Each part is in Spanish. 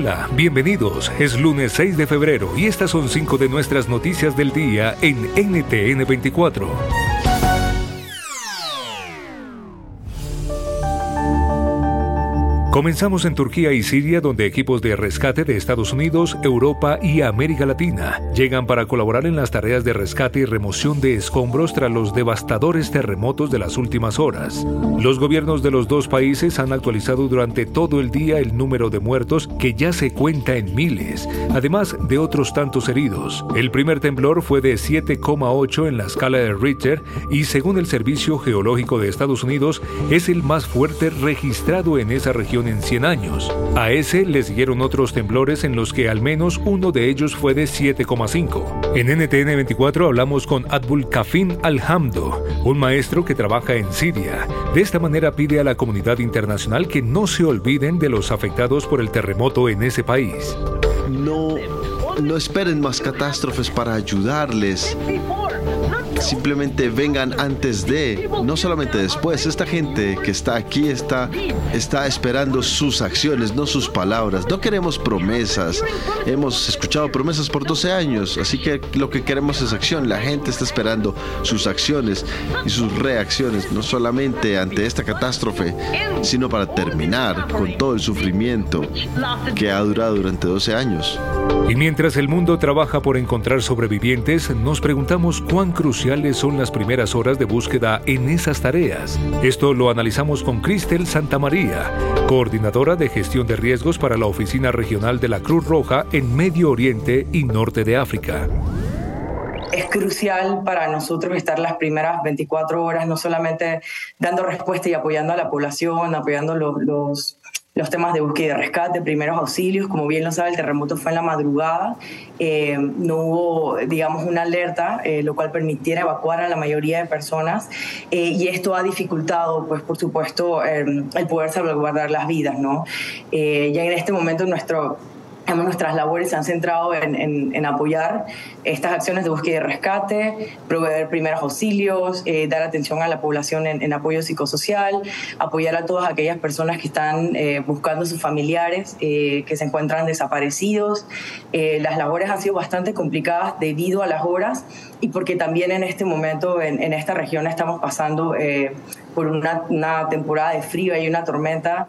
Hola, bienvenidos. Es lunes 6 de febrero y estas son cinco de nuestras noticias del día en NTN 24. Comenzamos en Turquía y Siria, donde equipos de rescate de Estados Unidos, Europa y América Latina llegan para colaborar en las tareas de rescate y remoción de escombros tras los devastadores terremotos de las últimas horas. Los gobiernos de los dos países han actualizado durante todo el día el número de muertos, que ya se cuenta en miles, además de otros tantos heridos. El primer temblor fue de 7,8 en la escala de Richter y, según el Servicio Geológico de Estados Unidos, es el más fuerte registrado en esa región en 100 años. A ese le siguieron otros temblores en los que al menos uno de ellos fue de 7,5. En NTN 24 hablamos con Abdul Kafin Alhamdo, un maestro que trabaja en Siria. De esta manera pide a la comunidad internacional que no se olviden de los afectados por el terremoto en ese país. No, no esperen más catástrofes para ayudarles simplemente vengan antes de, no solamente después. Esta gente que está aquí está, está esperando sus acciones, no sus palabras. No queremos promesas. Hemos escuchado promesas por 12 años, así que lo que queremos es acción. La gente está esperando sus acciones y sus reacciones, no solamente ante esta catástrofe, sino para terminar con todo el sufrimiento que ha durado durante 12 años. Y mientras el mundo trabaja por encontrar sobrevivientes, nos preguntamos cuán son las primeras horas de búsqueda en esas tareas. Esto lo analizamos con Cristel Santamaría, coordinadora de gestión de riesgos para la Oficina Regional de la Cruz Roja en Medio Oriente y Norte de África es crucial para nosotros estar las primeras 24 horas, no solamente dando respuesta y apoyando a la población, apoyando los, los, los temas de búsqueda y rescate, primeros auxilios, como bien lo sabe, el terremoto fue en la madrugada, eh, no hubo, digamos, una alerta, eh, lo cual permitiera evacuar a la mayoría de personas, eh, y esto ha dificultado, pues, por supuesto, el poder salvaguardar las vidas, ¿no? ya en este momento nuestro nuestras labores se han centrado en, apoyar estas acciones de búsqueda y rescate, proveer primeros auxilios, eh, dar atención a la población en, apoyo psicosocial, apoyar a todas aquellas personas que están eh, buscando a sus familiares eh, que se encuentran desaparecidos. las labores han sido bastante complicadas debido a las horas y porque también en este momento en, esta región estamos pasando por una, una temporada de frío y una tormenta.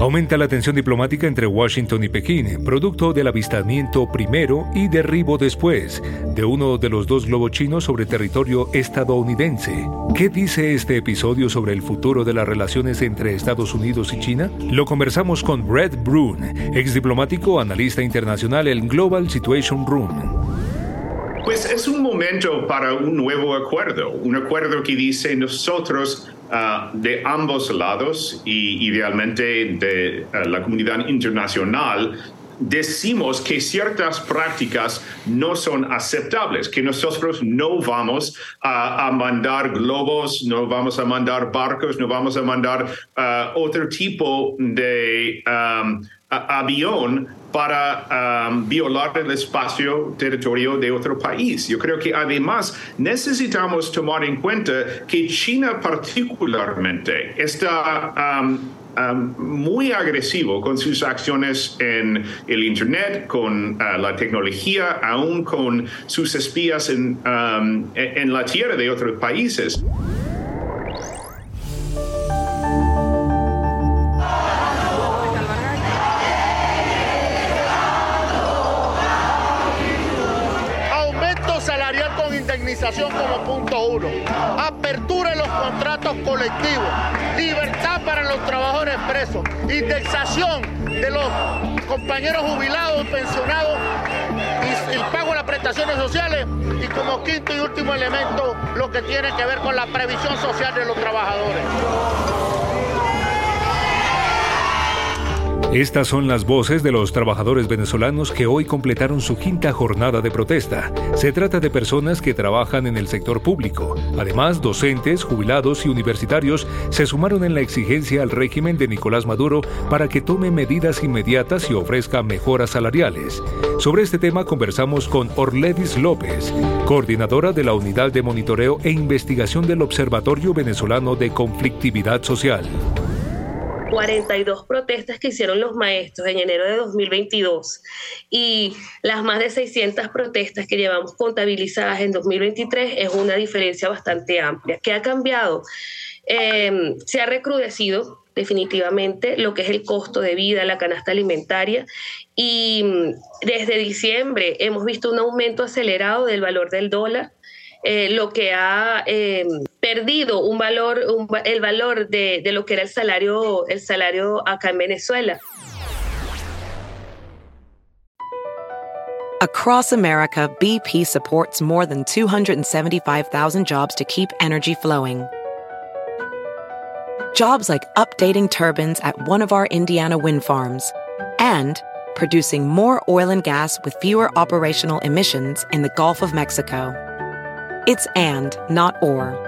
Aumenta la tensión diplomática entre Washington y Pekín, producto del avistamiento primero y derribo después de uno de los dos globos chinos sobre territorio estadounidense. ¿Qué dice este episodio sobre el futuro de las relaciones entre Estados Unidos y China? Lo conversamos con Brett Brun, ex diplomático, analista internacional en Global Situation Room. Pues es un momento para un nuevo acuerdo, un acuerdo que dice nosotros Ah, de ambos lados y idealmente de ah, la comunidad internacional decimos que ciertas prácticas no son aceptables, que nosotros no vamos a, mandar globos, no vamos a mandar barcos, no vamos a mandar ah, otro tipo de avión para um, violar el espacio territorio de otro país. Yo creo que además necesitamos tomar en cuenta que China particularmente está um, um, muy agresivo con sus acciones en el Internet, con uh, la tecnología, aún con sus espías en, en la tierra de otros países. como punto uno. Apertura en los contratos colectivos. Indexación de los compañeros jubilados, pensionados el pago de las prestaciones sociales y como quinto y último elemento lo que tiene que ver con la previsión social de los trabajadores. Estas son las voces de los trabajadores venezolanos que hoy completaron su quinta jornada de protesta. Se trata de personas que trabajan en el sector público. Además, docentes, jubilados y universitarios se sumaron en la exigencia al régimen de Nicolás Maduro para que tome medidas inmediatas y ofrezca mejoras salariales. Sobre este tema conversamos con Orledis López, coordinadora de la Unidad de Monitoreo e Investigación del Observatorio Venezolano de Conflictividad Social. 42 protestas que hicieron los maestros en enero de 2022 y las más de 600 protestas que llevamos contabilizadas en 2023 es una diferencia bastante amplia. ¿Qué ha cambiado? Eh, se ha recrudecido definitivamente lo que es el costo de vida, la canasta alimentaria y mm, desde diciembre hemos visto un aumento acelerado del valor del dólar eh, lo que ha eh, perdido un valor, el valor de, de lo que era el salario, el salario acá en Venezuela. Across America, BP supports more than 275,000 jobs to keep energy flowing. Jobs like updating turbines at one of our Indiana wind farms and producing more oil and gas with fewer operational emissions in the Gulf of Mexico. It's and, not or.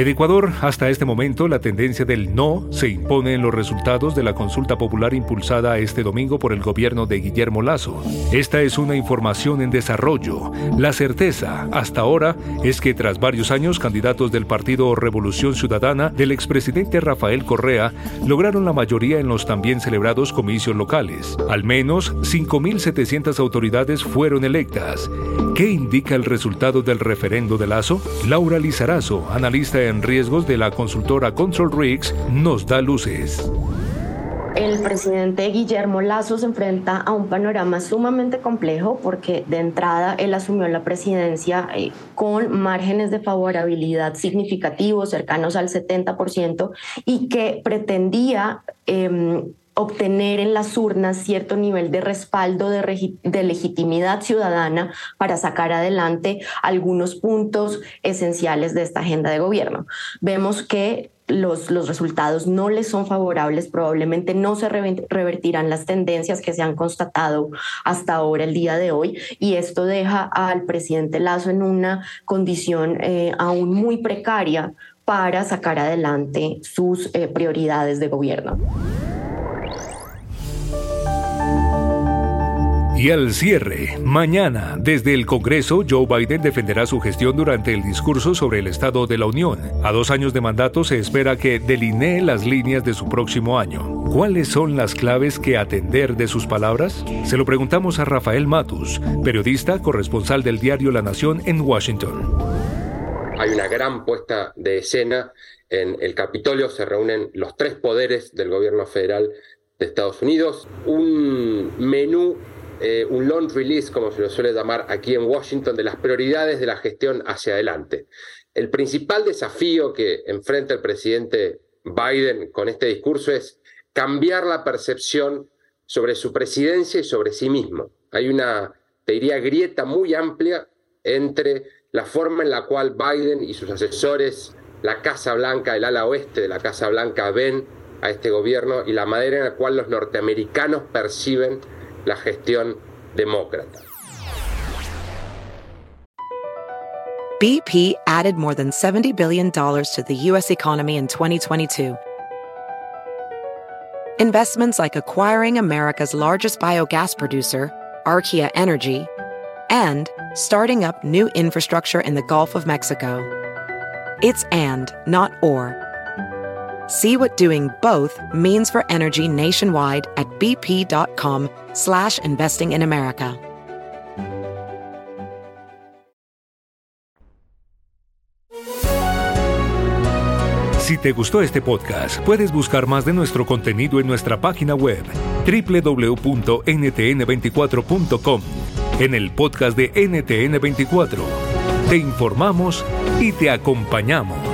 En Ecuador, hasta este momento, la tendencia del no se impone en los resultados de la consulta popular impulsada este domingo por el gobierno de Guillermo Lazo. Esta es una información en desarrollo. La certeza, hasta ahora, es que tras varios años, candidatos del Partido Revolución Ciudadana del expresidente Rafael Correa lograron la mayoría en los también celebrados comicios locales. Al menos 5.700 autoridades fueron electas. ¿Qué indica el resultado del referendo de Lazo? Laura Lizarazo, analista en riesgos de la consultora Control Risks, nos da luces. El presidente Guillermo Lazo se enfrenta a un panorama sumamente complejo porque de entrada él asumió la presidencia eh, con márgenes de favorabilidad significativos, cercanos al 70%, y que pretendía em, obtener en las urnas cierto nivel de respaldo de, legitimidad ciudadana para sacar adelante algunos puntos esenciales de esta agenda de gobierno. Vemos que los, los, resultados no les son favorables, probablemente no se revertirán las tendencias que se han constatado hasta ahora, el día de hoy, y esto deja al presidente Lazo en una condición eh, aún muy precaria para sacar adelante sus eh, prioridades de gobierno. Y al cierre, mañana, desde el Congreso, Joe Biden defenderá su gestión durante el discurso sobre el Estado de la Unión. A dos años de mandato se espera que delinee las líneas de su próximo año. ¿Cuáles son las claves que atender de sus palabras? Se lo preguntamos a Rafael Matus, periodista corresponsal del diario La Nación en Washington. Hay una gran puesta de escena. En el Capitolio se reúnen los tres poderes del gobierno federal de Estados Unidos. Un menú eh, un long release, como se lo suele llamar aquí en Washington, de las prioridades de la gestión hacia adelante. El principal desafío que enfrenta el presidente Biden con este discurso es cambiar la percepción sobre su presidencia y sobre sí mismo. Hay una, te diría, grieta muy amplia entre la forma en la cual Biden y sus asesores, la Casa Blanca, el ala oeste de la Casa Blanca, ven a este gobierno y la manera en la cual los norteamericanos perciben la gestión demócrata. BP added more than $70 billion to the U.S. economy in 2022. Investments like acquiring America's largest biogas producer, Archaea Energy, and starting up new infrastructure in the Gulf of Mexico. It's and, not or. See what doing both means for energy nationwide at bp.com slash investing in America. Si te gustó este podcast, puedes buscar más de nuestro contenido en nuestra página web www.ntn24.com, en el podcast de NTN24 Te informamos y te acompañamos.